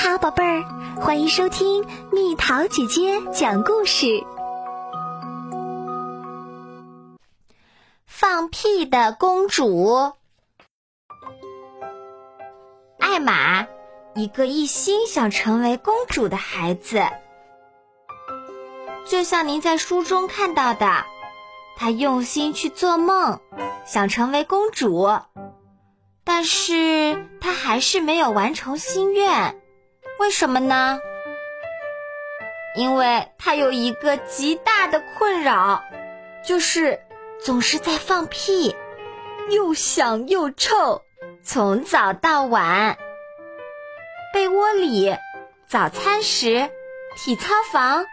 好，宝贝儿，欢迎收听蜜桃姐姐讲故事。放屁的公主，艾玛，一个一心想成为公主的孩子，就像您在书中看到的，她用心去做梦，想成为公主，但是她还是没有完成心愿。为什么呢？因为他有一个极大的困扰，就是总是在放屁，又响又臭，从早到晚。被窝里、早餐时、体操房，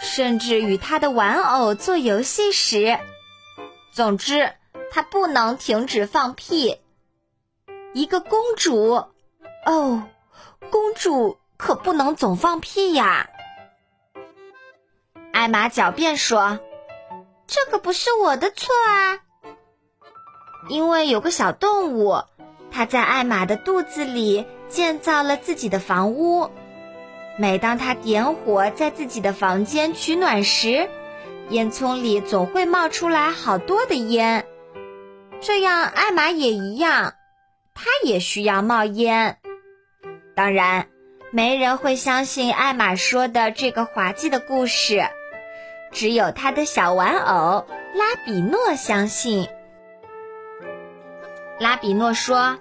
甚至与他的玩偶做游戏时，总之，他不能停止放屁。一个公主，哦。公主可不能总放屁呀！艾玛狡辩说：“这可不是我的错啊，因为有个小动物，它在艾玛的肚子里建造了自己的房屋。每当它点火在自己的房间取暖时，烟囱里总会冒出来好多的烟。这样，艾玛也一样，它也需要冒烟。”当然，没人会相信艾玛说的这个滑稽的故事，只有他的小玩偶拉比诺相信。拉比诺说：“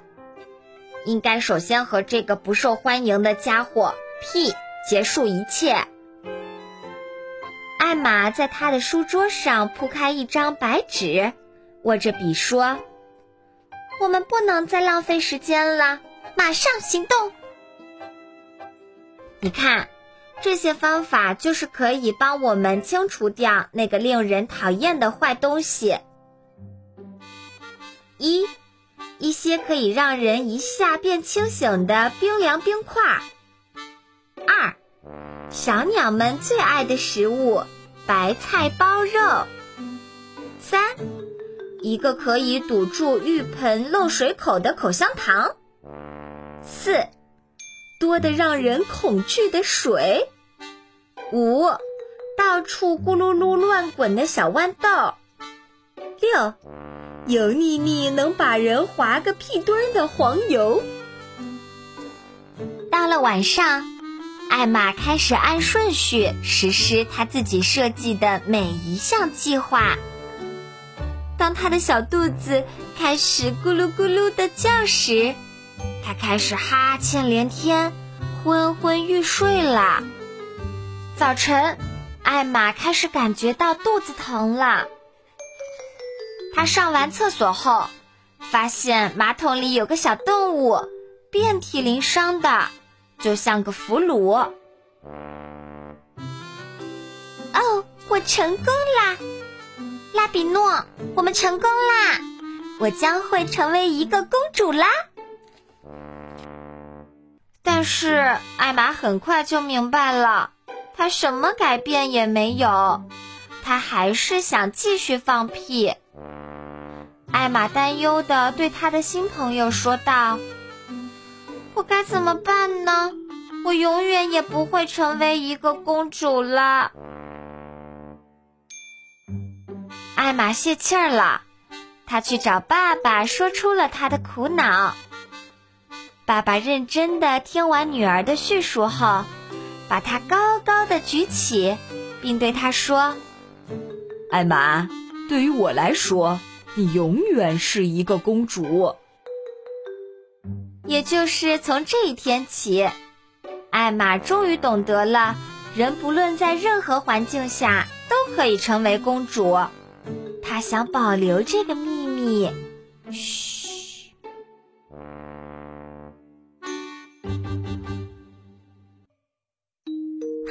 应该首先和这个不受欢迎的家伙 P 结束一切。”艾玛在他的书桌上铺开一张白纸，握着笔说：“我们不能再浪费时间了，马上行动！”你看，这些方法就是可以帮我们清除掉那个令人讨厌的坏东西。一，一些可以让人一下变清醒的冰凉冰块。二，小鸟们最爱的食物——白菜包肉。三，一个可以堵住浴盆漏水口的口香糖。四。多的让人恐惧的水，五，到处咕噜噜乱滚的小豌豆，六，油腻腻能把人划个屁墩儿的黄油。到了晚上，艾玛开始按顺序实施她自己设计的每一项计划。当她的小肚子开始咕噜咕噜的叫时，他开始哈欠连天，昏昏欲睡了。早晨，艾玛开始感觉到肚子疼了。她上完厕所后，发现马桶里有个小动物，遍体鳞伤的，就像个俘虏。哦，我成功啦，拉比诺，我们成功啦！我将会成为一个公主啦！但是艾玛很快就明白了，她什么改变也没有，她还是想继续放屁。艾玛担忧的对她的新朋友说道：“我该怎么办呢？我永远也不会成为一个公主了。”艾玛泄气儿了，她去找爸爸，说出了她的苦恼。爸爸认真的听完女儿的叙述后，把她高高的举起，并对她说：“艾玛，对于我来说，你永远是一个公主。”也就是从这一天起，艾玛终于懂得了，人不论在任何环境下都可以成为公主。她想保留这个秘密。嘘。